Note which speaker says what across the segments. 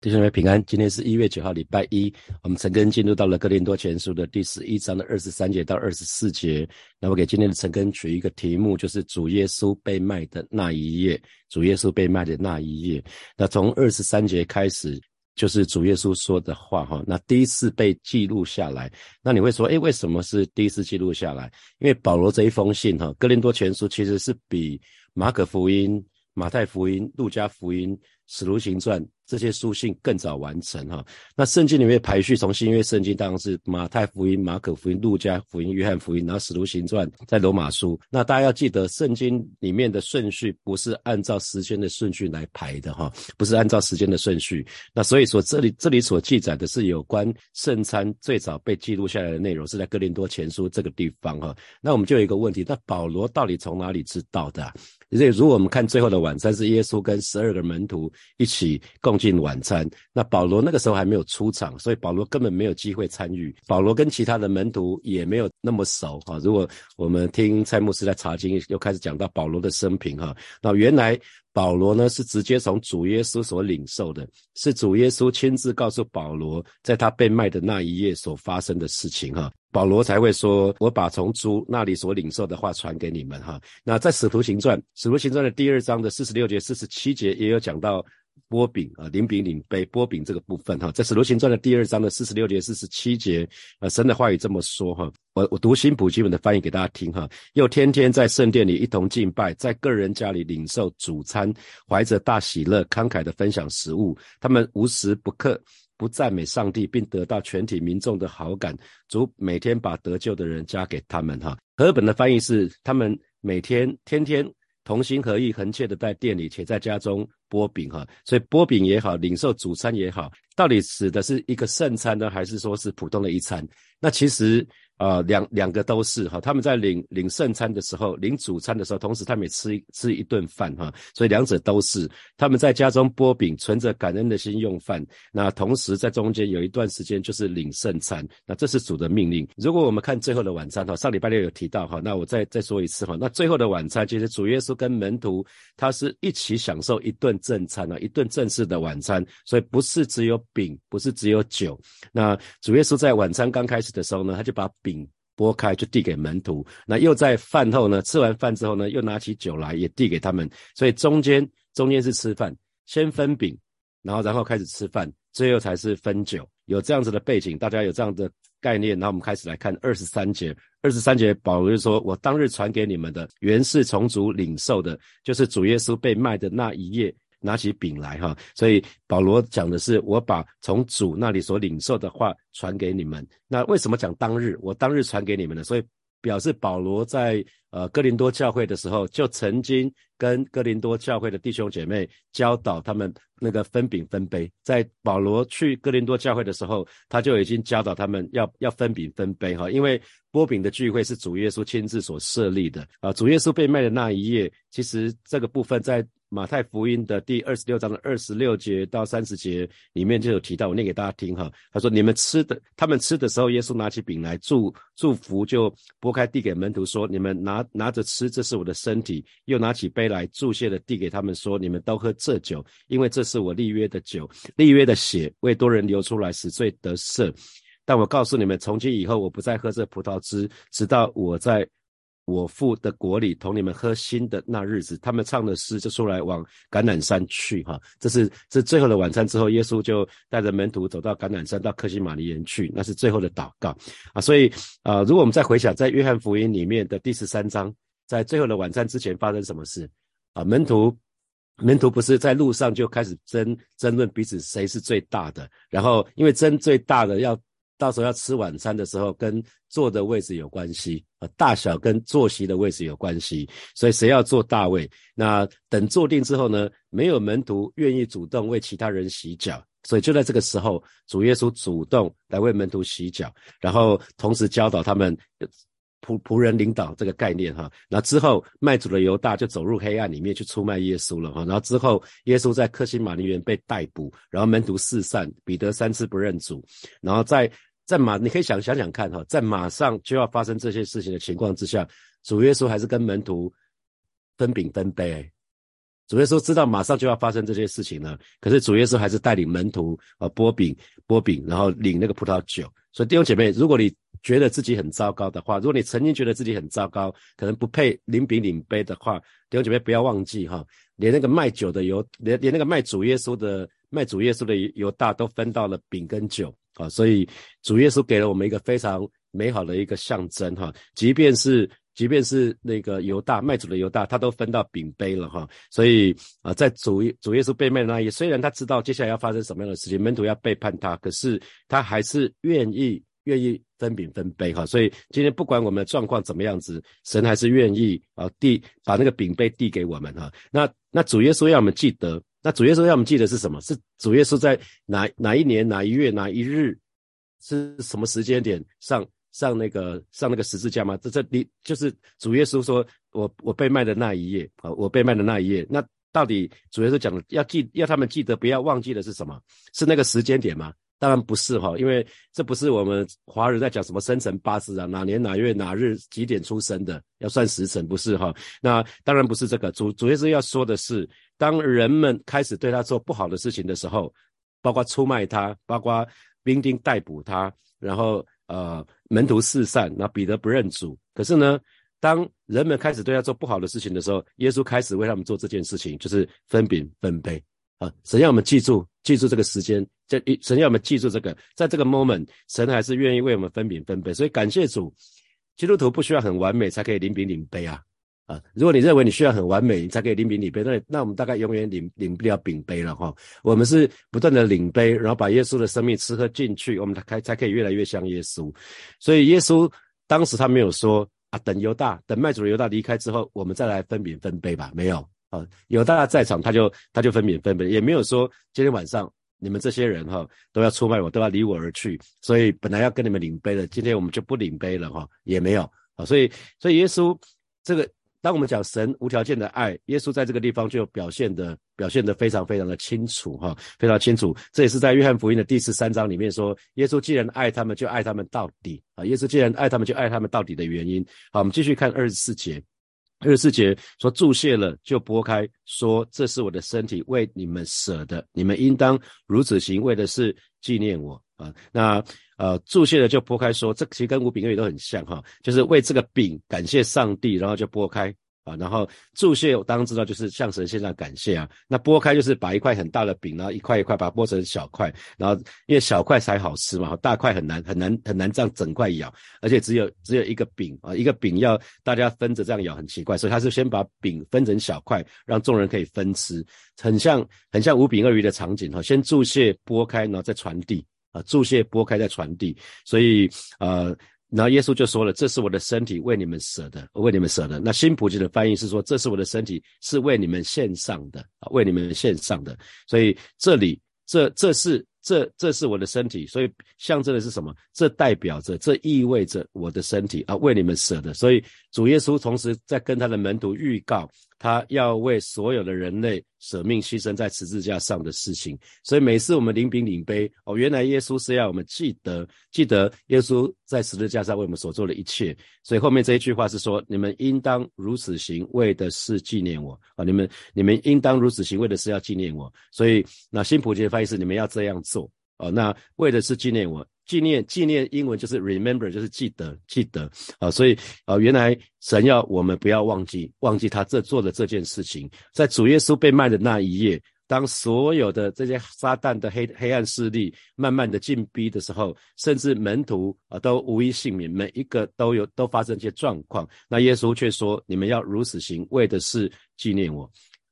Speaker 1: 弟兄们平安，今天是一月九号，礼拜一。我们陈根进入到了哥林多前书的第十一章的二十三节到二十四节。那我给今天的陈根取一个题目，就是主耶稣被卖的那一页。主耶稣被卖的那一页。那从二十三节开始，就是主耶稣说的话哈。那第一次被记录下来。那你会说，诶，为什么是第一次记录下来？因为保罗这一封信哈，哥林多前书其实是比马可福音、马太福音、路加福音、使徒行传。这些书信更早完成哈，那圣经里面排序从新约圣经当然是马太福音、马可福音、路加福音、约翰福音，然后使徒行传在罗马书。那大家要记得，圣经里面的顺序不是按照时间的顺序来排的哈，不是按照时间的顺序。那所以说这里这里所记载的是有关圣餐最早被记录下来的内容，是在哥林多前书这个地方哈。那我们就有一个问题，那保罗到底从哪里知道的？所以如果我们看最后的晚餐，是耶稣跟十二个门徒一起共。进晚餐，那保罗那个时候还没有出场，所以保罗根本没有机会参与。保罗跟其他的门徒也没有那么熟哈。如果我们听蔡牧师在查经，又开始讲到保罗的生平哈，那原来保罗呢是直接从主耶稣所领受的，是主耶稣亲自告诉保罗，在他被卖的那一夜所发生的事情哈，保罗才会说：“我把从主那里所领受的话传给你们哈。”那在使徒行传，使徒行传的第二章的四十六节、四十七节也有讲到。波饼啊，领饼领杯，波饼这个部分哈，在使徒行传的第二章的四十六节、四十七节，呃，神的话语这么说哈，我我读新普基本的翻译给大家听哈，又天天在圣殿里一同敬拜，在个人家里领受主餐，怀着大喜乐，慷慨的分享食物，他们无时不刻不赞美上帝，并得到全体民众的好感。主每天把得救的人加给他们哈。和本的翻译是，他们每天天天。同心合意、恒切的在店里，且在家中剥饼哈，所以剥饼也好，领受主餐也好，到底指的是一个圣餐呢，还是说是普通的一餐？那其实。啊，两两个都是哈，他们在领领圣餐的时候，领主餐的时候，同时他们也吃吃一顿饭哈，所以两者都是他们在家中剥饼，存着感恩的心用饭。那同时在中间有一段时间就是领圣餐，那这是主的命令。如果我们看最后的晚餐哈，上礼拜六有提到哈，那我再再说一次哈，那最后的晚餐其实主耶稣跟门徒他是一起享受一顿正餐啊，一顿正式的晚餐，所以不是只有饼，不是只有酒。那主耶稣在晚餐刚开始的时候呢，他就把饼。饼拨开就递给门徒，那又在饭后呢？吃完饭之后呢，又拿起酒来也递给他们。所以中间中间是吃饭，先分饼，然后然后开始吃饭，最后才是分酒。有这样子的背景，大家有这样的概念。那我们开始来看二十三节。二十三节，保罗就说：“我当日传给你们的，原是从主领受的，就是主耶稣被卖的那一夜。”拿起饼来哈，所以保罗讲的是我把从主那里所领受的话传给你们。那为什么讲当日？我当日传给你们的，所以表示保罗在呃哥林多教会的时候，就曾经跟哥林多教会的弟兄姐妹教导他们那个分饼分杯。在保罗去哥林多教会的时候，他就已经教导他们要要分饼分杯哈，因为波饼的聚会是主耶稣亲自所设立的啊。主耶稣被卖的那一夜，其实这个部分在。马太福音的第二十六章的二十六节到三十节里面就有提到，我念给大家听哈。他说：“你们吃的，他们吃的时候，耶稣拿起饼来祝祝福，就拨开递给门徒说：‘你们拿拿着吃，这是我的身体。’又拿起杯来祝谢的递给他们说：‘你们都喝这酒，因为这是我立约的酒，立约的血为多人流出来，使罪得赦。但我告诉你们，从今以后，我不再喝这葡萄汁，直到我在。’”我父的国里同你们喝新的那日子，他们唱的诗就出来往橄榄山去哈。这是这最后的晚餐之后，耶稣就带着门徒走到橄榄山到克西马尼园去，那是最后的祷告啊。所以啊，如果我们再回想在约翰福音里面的第十三章，在最后的晚餐之前发生什么事啊？门徒门徒不是在路上就开始争争论彼此谁是最大的，然后因为争最大的要。到时候要吃晚餐的时候，跟坐的位置有关系啊，大小跟坐席的位置有关系，所以谁要坐大位？那等坐定之后呢，没有门徒愿意主动为其他人洗脚，所以就在这个时候，主耶稣主动来为门徒洗脚，然后同时教导他们仆仆人领导这个概念哈。那之后卖主的犹大就走入黑暗里面去出卖耶稣了哈。然后之后耶稣在克西马尼园被逮捕，然后门徒四散，彼得三次不认主，然后在。在马，你可以想想想看哈，在马上就要发生这些事情的情况之下，主耶稣还是跟门徒分饼分杯，主耶稣知道马上就要发生这些事情了，可是主耶稣还是带领门徒啊剥饼剥饼，然后领那个葡萄酒。所以弟兄姐妹，如果你觉得自己很糟糕的话，如果你曾经觉得自己很糟糕，可能不配领饼领杯的话，弟兄姐妹不要忘记哈，连那个卖酒的犹连连那个卖主耶稣的卖主耶稣的犹大都分到了饼跟酒啊，所以主耶稣给了我们一个非常美好的一个象征哈，即便是。即便是那个犹大卖主的犹大，他都分到饼杯了哈，所以啊，在主主耶稣被卖的那一，虽然他知道接下来要发生什么样的事情，门徒要背叛他，可是他还是愿意愿意分饼分杯哈。所以今天不管我们的状况怎么样子，神还是愿意啊递把那个饼杯递给我们哈。那那主耶稣要我们记得，那主耶稣要我们记得是什么？是主耶稣在哪哪一年哪一月哪一日是什么时间点上？上那个上那个十字架吗？这这你就是主耶稣说，我我被卖的那一夜啊，我被卖的那一夜。那到底主耶稣讲的要记，要他们记得不要忘记的是什么？是那个时间点吗？当然不是哈，因为这不是我们华人在讲什么生辰八字啊，哪年哪月哪日几点出生的，要算时辰不是哈？那当然不是这个。主主耶稣要说的是，当人们开始对他做不好的事情的时候，包括出卖他，包括兵丁逮捕他，然后。呃，门徒四散，那彼得不认主。可是呢，当人们开始对他做不好的事情的时候，耶稣开始为他们做这件事情，就是分饼分杯啊。神要我们记住，记住这个时间，这一神要我们记住这个，在这个 moment，神还是愿意为我们分饼分杯。所以感谢主，基督徒不需要很完美才可以领饼领杯啊。啊，如果你认为你需要很完美，你才可以领饼领杯，那那我们大概永远领领不了饼杯了哈。我们是不断的领杯，然后把耶稣的生命吃喝进去，我们才才可以越来越像耶稣。所以耶稣当时他没有说啊，等犹大，等卖主的犹大离开之后，我们再来分饼分杯吧，没有啊。有大家在场，他就他就分饼分杯，也没有说今天晚上你们这些人哈都要出卖我，都要离我而去，所以本来要跟你们领杯的，今天我们就不领杯了哈，也没有啊。所以所以耶稣这个。当我们讲神无条件的爱，耶稣在这个地方就表现的表现的非常非常的清楚哈，非常清楚。这也是在约翰福音的第十三章里面说，耶稣既然爱他们，就爱他们到底啊。耶稣既然爱他们，就爱他们到底的原因。好，我们继续看二十四节，二十四节说注谢了就拨开，说这是我的身体，为你们舍的，你们应当如此行，为的是纪念我啊。那呃注谢了就拨开，说这其实跟五饼二鱼都很像哈，就是为这个饼感谢上帝，然后就拨开。啊，然后注谢，我当然知道，就是向神献上感谢啊。那剥开就是把一块很大的饼，然后一块一块把它剥成小块，然后因为小块才好吃嘛，大块很难很难很难这样整块咬，而且只有只有一个饼啊，一个饼要大家分着这样咬很奇怪，所以他是先把饼分成小块，让众人可以分吃，很像很像五饼二鱼的场景哈，先注谢剥开，然后再传递啊，注谢剥开再传递，所以呃。然后耶稣就说了：“这是我的身体，为你们舍的，为你们舍的。”那新普及的翻译是说：“这是我的身体，是为你们献上的啊，为你们献上的。”所以这里这这是这这是我的身体，所以象征的是什么？这代表着，这意味着我的身体啊，为你们舍的。所以主耶稣同时在跟他的门徒预告。他要为所有的人类舍命牺牲在十字架上的事情，所以每次我们领饼领杯，哦，原来耶稣是要我们记得，记得耶稣在十字架上为我们所做的一切。所以后面这一句话是说：你们应当如此行，为的是纪念我啊！你们你们应当如此行，为的是要纪念我。所以那新普的翻译是：你们要这样做哦！那为的是纪念我。纪念纪念英文就是 remember，就是记得记得啊，所以啊，原来神要我们不要忘记忘记他这做的这件事情，在主耶稣被卖的那一夜，当所有的这些撒旦的黑黑暗势力慢慢的进逼的时候，甚至门徒啊都无一幸免，每一个都有都发生一些状况，那耶稣却说：你们要如此行，为的是纪念我。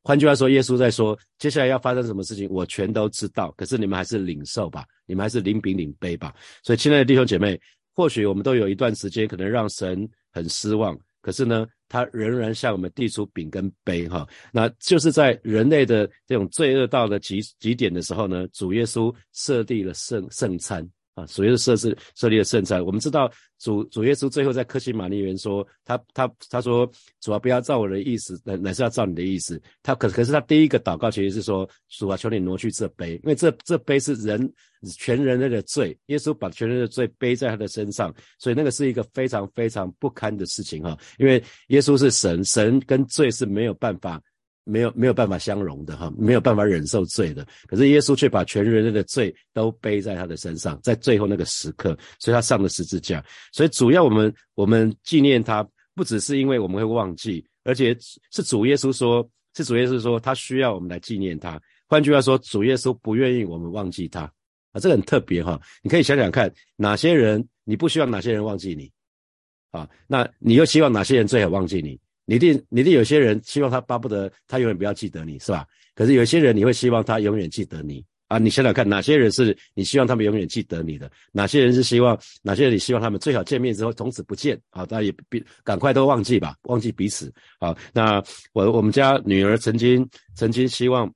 Speaker 1: 换句话说，耶稣在说，接下来要发生什么事情，我全都知道。可是你们还是领受吧，你们还是领饼领杯吧。所以，亲爱的弟兄姐妹，或许我们都有一段时间可能让神很失望，可是呢，他仍然向我们递出饼跟杯，哈，那就是在人类的这种罪恶到了极极点的时候呢，主耶稣设立了圣圣餐。啊，所谓的设置设立的圣餐，我们知道主主耶稣最后在克西玛利园说，他他他说，主啊，不要照我的意思，乃乃是要照你的意思。他可可是他第一个祷告其实是说，主啊，求你挪去这杯，因为这这杯是人全人类的罪，耶稣把全人类的罪背在他的身上，所以那个是一个非常非常不堪的事情哈。因为耶稣是神，神跟罪是没有办法。没有没有办法相容的哈，没有办法忍受罪的。可是耶稣却把全人类的罪都背在他的身上，在最后那个时刻，所以他上了十字架。所以主要我们我们纪念他，不只是因为我们会忘记，而且是主耶稣说，是主耶稣说他需要我们来纪念他。换句话说，主耶稣不愿意我们忘记他啊，这个很特别哈。你可以想想看，哪些人你不希望哪些人忘记你啊？那你又希望哪些人最好忘记你？你一定，你一定有些人希望他巴不得他永远不要记得你，是吧？可是有些人你会希望他永远记得你啊！你想想看，哪些人是你希望他们永远记得你的？哪些人是希望哪些人你希望他们最好见面之后从此不见啊？大家也别赶快都忘记吧，忘记彼此啊！那我我们家女儿曾经曾经希望。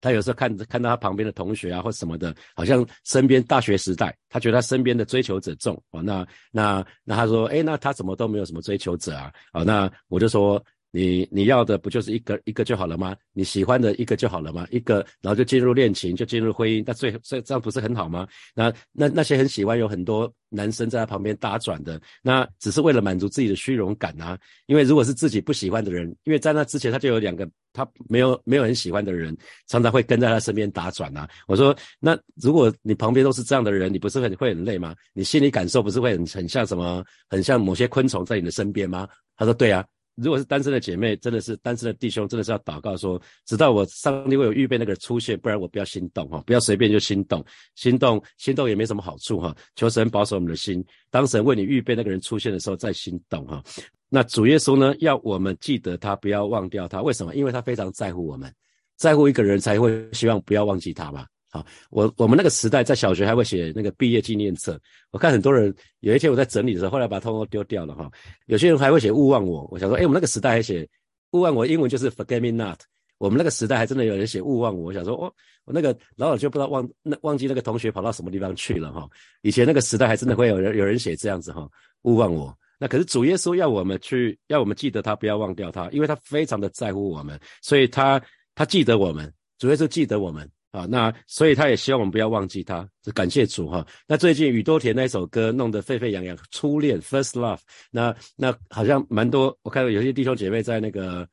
Speaker 1: 他有时候看看到他旁边的同学啊，或什么的，好像身边大学时代，他觉得他身边的追求者重哦。那那那他说，哎，那他怎么都没有什么追求者啊？哦，那我就说。你你要的不就是一个一个就好了吗？你喜欢的一个就好了吗？一个，然后就进入恋情，就进入婚姻，那最这这样不是很好吗？那那那些很喜欢有很多男生在他旁边打转的，那只是为了满足自己的虚荣感啊。因为如果是自己不喜欢的人，因为在那之前他就有两个他没有没有很喜欢的人，常常会跟在他身边打转啊。我说，那如果你旁边都是这样的人，你不是很会很累吗？你心里感受不是会很很像什么？很像某些昆虫在你的身边吗？他说，对啊。如果是单身的姐妹，真的是单身的弟兄，真的是要祷告说，直到我上帝为我预备那个人出现，不然我不要心动哈，不要随便就心动，心动心动也没什么好处哈。求神保守我们的心，当神为你预备那个人出现的时候再心动哈。那主耶稣呢，要我们记得他，不要忘掉他。为什么？因为他非常在乎我们，在乎一个人才会希望不要忘记他嘛。好，我我们那个时代在小学还会写那个毕业纪念册。我看很多人有一天我在整理的时候，后来把它通通丢掉了哈。有些人还会写勿忘我。我想说，哎，我们那个时代还写勿忘我，英文就是 forget me not。我们那个时代还真的有人写勿忘我。我想说，哦，我那个老早就不知道忘那忘记那个同学跑到什么地方去了哈。以前那个时代还真的会有人有人写这样子哈，勿忘我。那可是主耶稣要我们去，要我们记得他，不要忘掉他，因为他非常的在乎我们，所以他他记得我们，主耶稣记得我们。啊，那所以他也希望我们不要忘记他，就感谢主哈。那最近宇多田那首歌弄得沸沸扬扬，初恋 First Love，那那好像蛮多，我看到有些弟兄姐妹在那个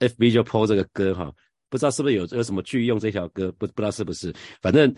Speaker 1: FB 就 po 这个歌哈，不知道是不是有有什么剧用这条歌，不不知道是不是，反正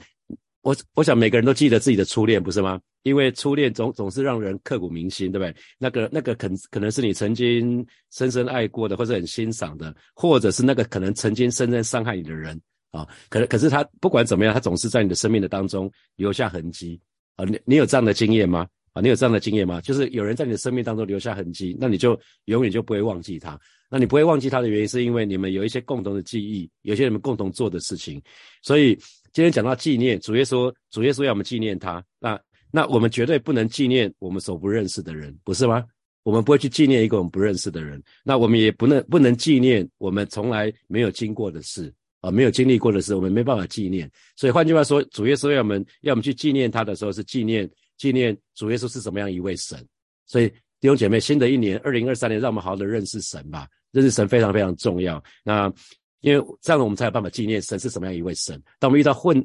Speaker 1: 我我想每个人都记得自己的初恋，不是吗？因为初恋总总是让人刻骨铭心，对不对？那个那个可可能是你曾经深深爱过的，或者很欣赏的，或者是那个可能曾经深深伤害你的人。啊，可可是他不管怎么样，他总是在你的生命的当中留下痕迹啊。你你有这样的经验吗？啊，你有这样的经验吗？就是有人在你的生命当中留下痕迹，那你就永远就不会忘记他。那你不会忘记他的原因，是因为你们有一些共同的记忆，有些你们共同做的事情。所以今天讲到纪念，主耶稣，主耶稣要我们纪念他。那那我们绝对不能纪念我们所不认识的人，不是吗？我们不会去纪念一个我们不认识的人。那我们也不能不能纪念我们从来没有经过的事。啊，没有经历过的事，我们没办法纪念。所以换句话说，主耶稣要我们要我们去纪念他的时候，是纪念纪念主耶稣是怎么样一位神。所以弟兄姐妹，新的一年二零二三年，让我们好好的认识神吧。认识神非常非常重要。那因为这样我们才有办法纪念神是什么样一位神。当我们遇到混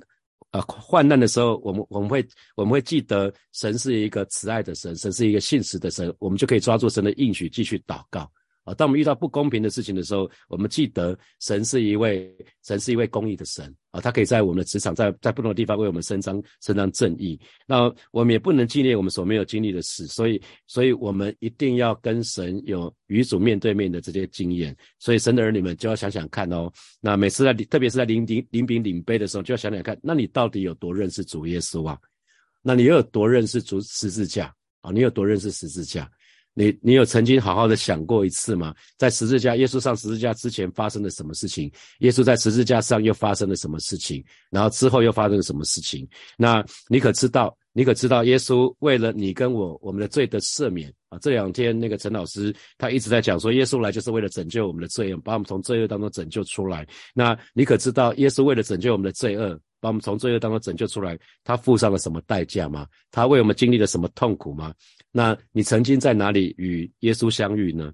Speaker 1: 啊患难的时候，我们我们会我们会记得神是一个慈爱的神，神是一个信实的神，我们就可以抓住神的应许继续祷告。啊，当我们遇到不公平的事情的时候，我们记得神是一位神是一位公义的神啊，他可以在我们的职场，在在不同的地方为我们伸张伸张正义。那我们也不能纪念我们所没有经历的事，所以，所以我们一定要跟神有与主面对面的这些经验。所以，神的儿女们就要想想看哦，那每次在特别是在领领领饼领杯的时候，就要想想看，那你到底有多认识主耶稣啊？那你又有多认识主十字架啊？你有多认识十字架？你你有曾经好好的想过一次吗？在十字架，耶稣上十字架之前发生了什么事情？耶稣在十字架上又发生了什么事情？然后之后又发生了什么事情？那你可知道？你可知道？耶稣为了你跟我，我们的罪的赦免啊！这两天那个陈老师他一直在讲说，耶稣来就是为了拯救我们的罪恶，把我们从罪恶当中拯救出来。那你可知道？耶稣为了拯救我们的罪恶，把我们从罪恶当中拯救出来，他付上了什么代价吗？他为我们经历了什么痛苦吗？那你曾经在哪里与耶稣相遇呢？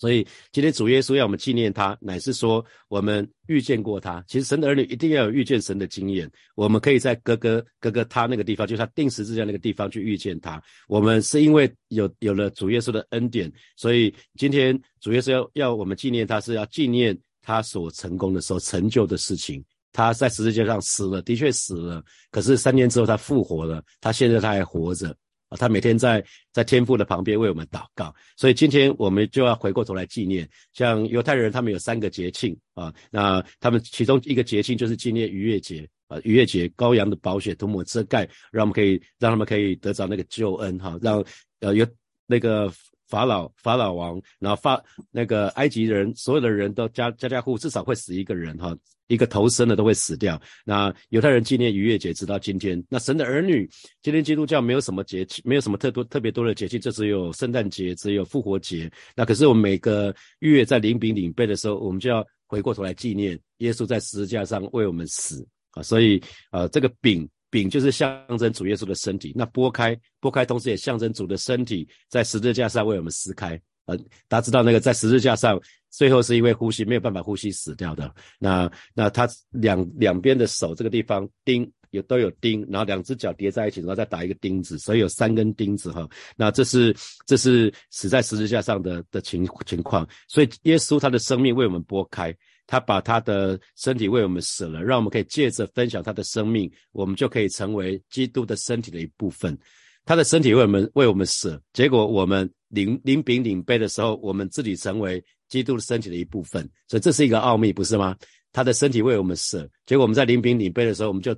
Speaker 1: 所以今天主耶稣要我们纪念他，乃是说我们遇见过他。其实神的儿女一定要有遇见神的经验。我们可以在哥哥哥哥他那个地方，就是他定十字架那个地方去遇见他。我们是因为有有了主耶稣的恩典，所以今天主耶稣要要我们纪念他，是要纪念他所成功的时候成就的事情。他在十字架上死了，的确死了。可是三年之后他复活了，他现在他还活着啊！他每天在在天父的旁边为我们祷告。所以今天我们就要回过头来纪念，像犹太人他们有三个节庆啊，那他们其中一个节庆就是纪念逾越节啊，逾越节羔羊的宝血涂抹遮盖，让我们可以让他们可以得着那个救恩哈，让呃有那个。法老法老王，然后法那个埃及人，所有的人都家家家户至少会死一个人哈，一个头生的都会死掉。那犹太人纪念逾越节直到今天。那神的儿女，今天基督教没有什么节气，没有什么特多特别多的节气，就只有圣诞节，只有复活节。那可是我们每个月在领饼领杯的时候，我们就要回过头来纪念耶稣在十字架上为我们死啊。所以呃，这个饼。饼就是象征主耶稣的身体，那拨开，拨开，同时也象征主的身体在十字架上为我们撕开。呃，大家知道那个在十字架上，最后是因为呼吸没有办法呼吸死掉的。那那他两两边的手这个地方钉有都有钉，然后两只脚叠在一起，然后再打一个钉子，所以有三根钉子哈。那这是这是死在十字架上的的情情况，所以耶稣他的生命为我们拨开。他把他的身体为我们死了，让我们可以借着分享他的生命，我们就可以成为基督的身体的一部分。他的身体为我们为我们死，结果我们领领饼领杯的时候，我们自己成为基督的身体的一部分。所以这是一个奥秘，不是吗？他的身体为我们死，结果我们在领饼领杯的时候，我们就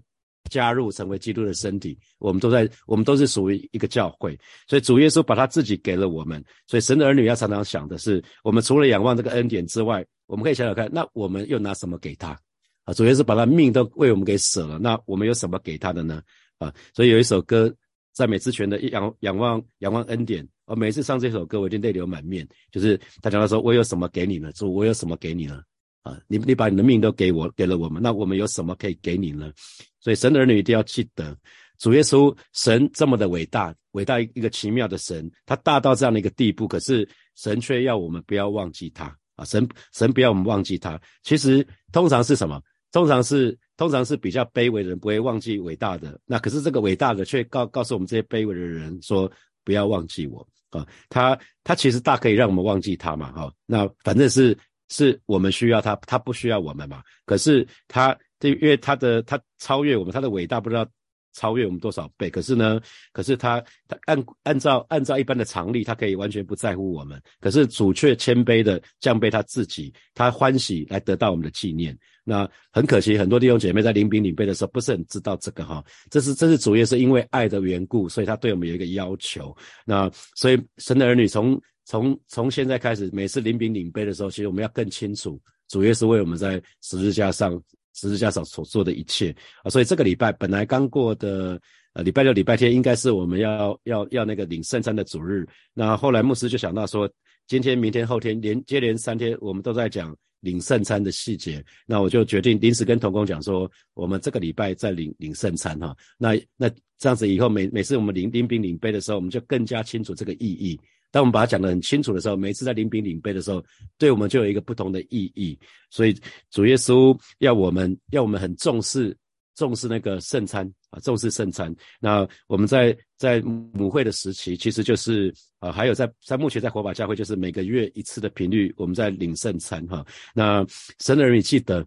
Speaker 1: 加入成为基督的身体。我们都在，我们都是属于一个教会。所以主耶稣把他自己给了我们。所以神的儿女要常常想的是，我们除了仰望这个恩典之外，我们可以想想看，那我们又拿什么给他？啊，主要是把他命都为我们给舍了，那我们有什么给他的呢？啊，所以有一首歌，在美之泉的仰仰望仰望恩典，我每次唱这首歌，我就泪流满面。就是他讲到说，我有什么给你呢？主，我有什么给你呢？啊，你你把你的命都给我，给了我们，那我们有什么可以给你呢？所以神的儿女一定要记得，主耶稣神这么的伟大，伟大一个奇妙的神，他大到这样的一个地步，可是神却要我们不要忘记他。啊，神神不要我们忘记他。其实通常是什么？通常是通常是比较卑微的人不会忘记伟大的。那可是这个伟大的却告告诉我们这些卑微的人说不要忘记我啊。他他其实大可以让我们忘记他嘛。哈，那反正是是我们需要他，他不需要我们嘛。可是他这，因为他的他超越我们，他的伟大不知道。超越我们多少倍？可是呢？可是他他按按照按照一般的常理，他可以完全不在乎我们。可是主却谦卑的降卑他自己，他欢喜来得到我们的纪念。那很可惜，很多弟兄姐妹在领饼领杯的时候不是很知道这个哈。这是这是主耶稣因为爱的缘故，所以他对我们有一个要求。那所以神的儿女从从从现在开始，每次领饼领杯的时候，其实我们要更清楚，主耶稣为我们在十字架上。十字架上所做的一切啊，所以这个礼拜本来刚过的呃礼拜六、礼拜天应该是我们要要要那个领圣餐的主日。那后来牧师就想到说，今天、明天、后天连接连三天，我们都在讲领圣餐的细节。那我就决定临时跟童工讲说，我们这个礼拜再领领圣餐哈。那那这样子以后每每次我们领领饼领杯的时候，我们就更加清楚这个意义。当我们把它讲得很清楚的时候，每次在领饼领杯的时候，对我们就有一个不同的意义。所以主耶稣要我们要我们很重视重视那个圣餐啊，重视圣餐。那我们在在母会的时期，其实就是啊，还有在在目前在火把教会，就是每个月一次的频率，我们在领圣餐哈。那神的人也记得，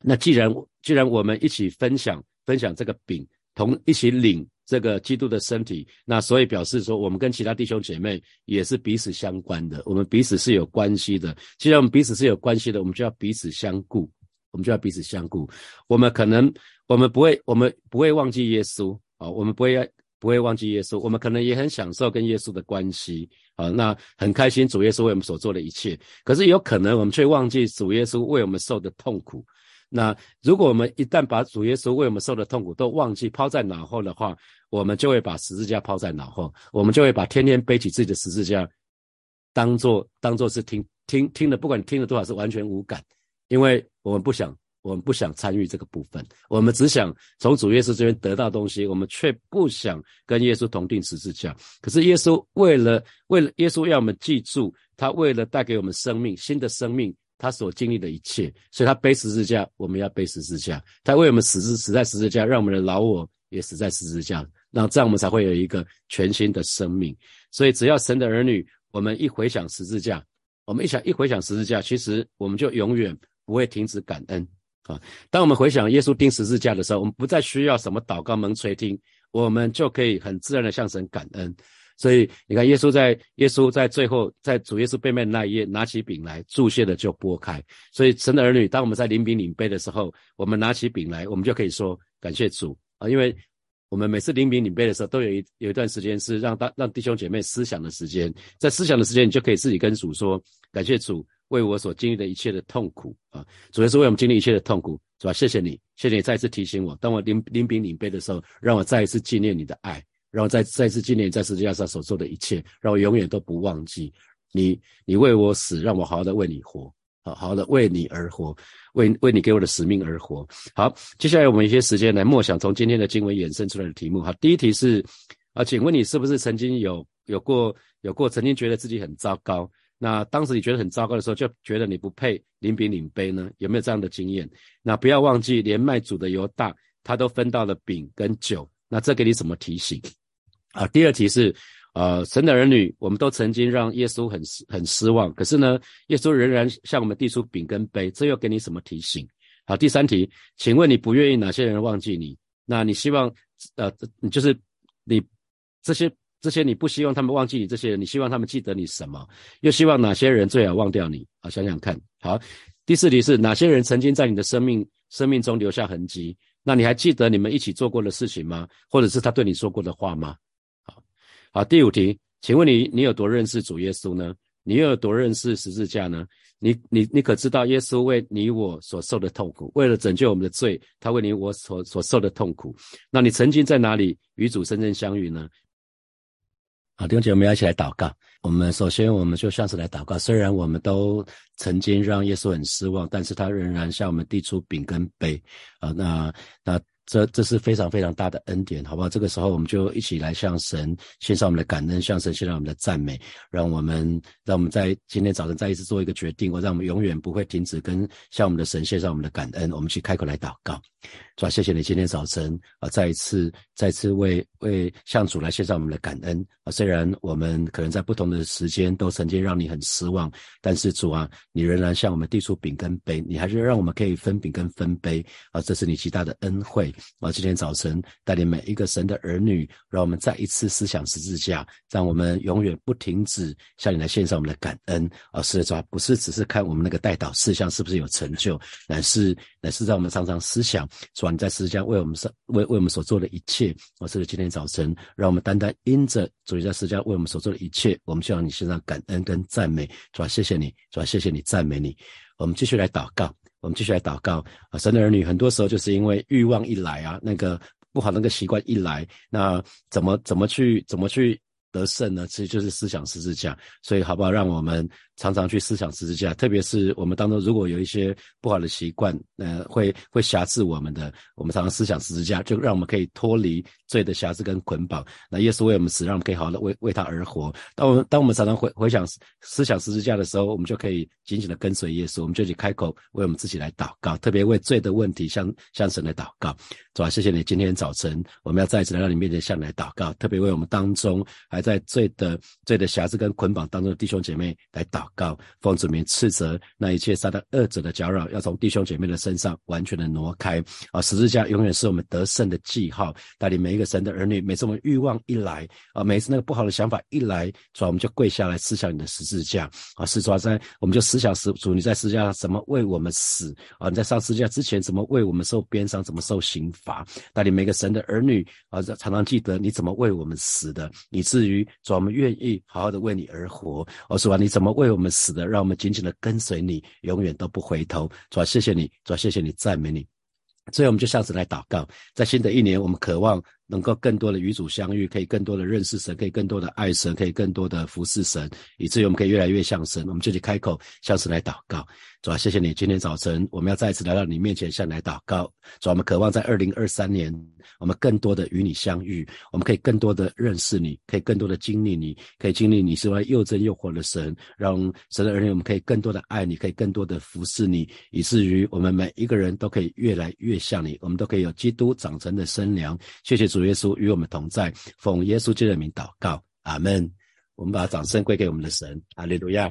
Speaker 1: 那既然既然我们一起分享分享这个饼，同一起领。这个基督的身体，那所以表示说，我们跟其他弟兄姐妹也是彼此相关的，我们彼此是有关系的。既然我们彼此是有关系的，我们就要彼此相顾，我们就要彼此相顾。我们可能，我们不会，我们不会忘记耶稣啊，我们不会不会忘记耶稣。我们可能也很享受跟耶稣的关系啊，那很开心主耶稣为我们所做的一切。可是有可能我们却忘记主耶稣为我们受的痛苦。那如果我们一旦把主耶稣为我们受的痛苦都忘记抛在脑后的话，我们就会把十字架抛在脑后，我们就会把天天背起自己的十字架，当做当做是听听听的，不管听了多少是完全无感，因为我们不想我们不想参与这个部分，我们只想从主耶稣这边得到东西，我们却不想跟耶稣同定十字架。可是耶稣为了为了耶稣要我们记住，他为了带给我们生命新的生命。他所经历的一切，所以他背十字架，我们要背十字架。他为我们死死在十字架，让我们的老我也死在十字架，那这样我们才会有一个全新的生命。所以只要神的儿女，我们一回想十字架，我们一想一回想十字架，其实我们就永远不会停止感恩啊。当我们回想耶稣钉十字架的时候，我们不再需要什么祷告门垂听，我们就可以很自然的向神感恩。所以你看，耶稣在耶稣在最后在主耶稣背面那一页，拿起饼来注谢的就拨开。所以神的儿女，当我们在领饼领杯的时候，我们拿起饼来，我们就可以说感谢主啊，因为我们每次领饼领杯的时候，都有一有一段时间是让大让弟兄姐妹思想的时间，在思想的时间，你就可以自己跟主说感谢主为我所经历的一切的痛苦啊，主耶稣为我们经历一切的痛苦，是吧？谢谢你，谢谢你再一次提醒我，当我领领饼领杯的时候，让我再一次纪念你的爱。然后再再次纪念在十字架上所做的一切，让我永远都不忘记你。你为我死，让我好好的为你活，好好的为你而活，为为你给我的使命而活。好，接下来我们一些时间来默想从今天的经文衍生出来的题目。好，第一题是啊，请问你是不是曾经有有过有过曾经觉得自己很糟糕？那当时你觉得很糟糕的时候，就觉得你不配领饼领杯呢？有没有这样的经验？那不要忘记，连卖主的犹大，他都分到了饼跟酒。那这给你什么提醒？啊，第二题是，呃，神的儿女，我们都曾经让耶稣很失很失望，可是呢，耶稣仍然向我们递出饼跟杯，这又给你什么提醒？好，第三题，请问你不愿意哪些人忘记你？那你希望，呃，你就是你这些这些你不希望他们忘记你这些人，你希望他们记得你什么？又希望哪些人最好忘掉你？啊，想想看。好，第四题是哪些人曾经在你的生命生命中留下痕迹？那你还记得你们一起做过的事情吗？或者是他对你说过的话吗？好，第五题，请问你，你有多认识主耶稣呢？你又有多认识十字架呢？你你你可知道耶稣为你我所受的痛苦？为了拯救我们的罪，他为你我所所受的痛苦。那你曾经在哪里与主真正相遇呢？好，弟兄姐妹，我们要一起来祷告。我们首先，我们就像是来祷告。虽然我们都曾经让耶稣很失望，但是他仍然向我们递出饼跟杯。啊，那那。这这是非常非常大的恩典，好不好？这个时候我们就一起来向神献上我们的感恩，向神献上我们的赞美，让我们让我们在今天早晨再一次做一个决定，我让我们永远不会停止跟向我们的神献上我们的感恩。我们去开口来祷告。主啊，谢谢你今天早晨啊，再一次、再次为为向主来献上我们的感恩啊。虽然我们可能在不同的时间都曾经让你很失望，但是主啊，你仍然向我们递出饼跟杯，你还是让我们可以分饼跟分杯啊。这是你极大的恩惠啊。今天早晨带领每一个神的儿女，让我们再一次思想十字架，让我们永远不停止向你来献上我们的感恩啊。是的，主啊，不是只是看我们那个代祷事项是不是有成就，乃是乃是让我们常常思想。主啊，你在十字架为我们所为为我们所做的一切，我是今天早晨，让我们单单因着主在十字架为我们所做的一切，我们就往你身上感恩跟赞美。主啊，谢谢你，主啊，谢谢你，赞美你。我们继续来祷告，我们继续来祷告啊！神的儿女，很多时候就是因为欲望一来啊，那个不好那个习惯一来，那怎么怎么去怎么去得胜呢？其实就是思想十字架。所以好不好？让我们。常常去思想十字架，特别是我们当中如果有一些不好的习惯，呃，会会辖制我们的，我们常常思想十字架，就让我们可以脱离罪的辖制跟捆绑。那耶稣为我们死，让我们可以好好的为为他而活。当我们当我们常常回回想思想十字架的时候，我们就可以紧紧的跟随耶稣，我们就去开口为我们自己来祷告，特别为罪的问题向向神来祷告。主啊，谢谢你，今天早晨我们要再一次来到你面前向你来祷告，特别为我们当中还在罪的罪的辖制跟捆绑当中的弟兄姐妹来祷。告奉主名斥责那一切撒旦恶者的搅扰，要从弟兄姐妹的身上完全的挪开啊！十字架永远是我们得胜的记号，带领每一个神的儿女。每次我们欲望一来啊，每次那个不好的想法一来，主我们就跪下来思想你的十字架啊！是主在我们就思想十主你在十字架上怎么为我们死啊？你在上十字架之前怎么为我们受鞭伤，怎么受刑罚？带领每个神的儿女啊，常常记得你怎么为我们死的，以至于主我们愿意好好的为你而活。哦，是吧？你怎么为我们？我们死的，让我们紧紧的跟随你，永远都不回头。主啊，谢谢你，主啊，谢谢你，赞美你。所以，我们就向此来祷告，在新的一年，我们渴望。能够更多的与主相遇，可以更多的认识神，可以更多的爱神，可以更多的服侍神，以至于我们可以越来越像神。我们就去开口向神来祷告，主啊，谢谢你，今天早晨我们要再一次来到你面前向你来祷告。主啊，我们渴望在二零二三年，我们更多的与你相遇，我们可以更多的认识你，可以更多的经历你，可以经历你是位又真又活的神，让神的儿女我们可以更多的爱你，可以更多的服侍你，以至于我们每一个人都可以越来越像你，我们都可以有基督长成的身量。谢谢主。主耶稣与我们同在，奉耶稣基督的名祷告，阿门。我们把掌声归给我们的神，阿利路亚。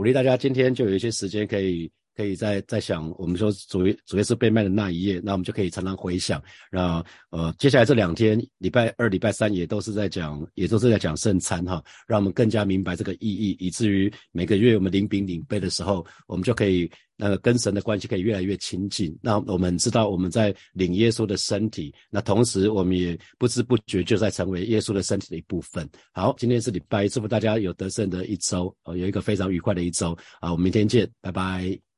Speaker 1: 鼓励大家今天就有一些时间可以。可以在在想，我们说主主耶稣被卖的那一夜，那我们就可以常常回想。那呃，接下来这两天，礼拜二、礼拜三也都是在讲，也都是在讲圣餐哈，让我们更加明白这个意义，以至于每个月我们领饼领杯的时候，我们就可以那个跟神的关系可以越来越亲近。那我们知道我们在领耶稣的身体，那同时我们也不知不觉就在成为耶稣的身体的一部分。好，今天是礼拜一，祝福大家有得胜的一周，呃，有一个非常愉快的一周啊，我们明天见，拜拜。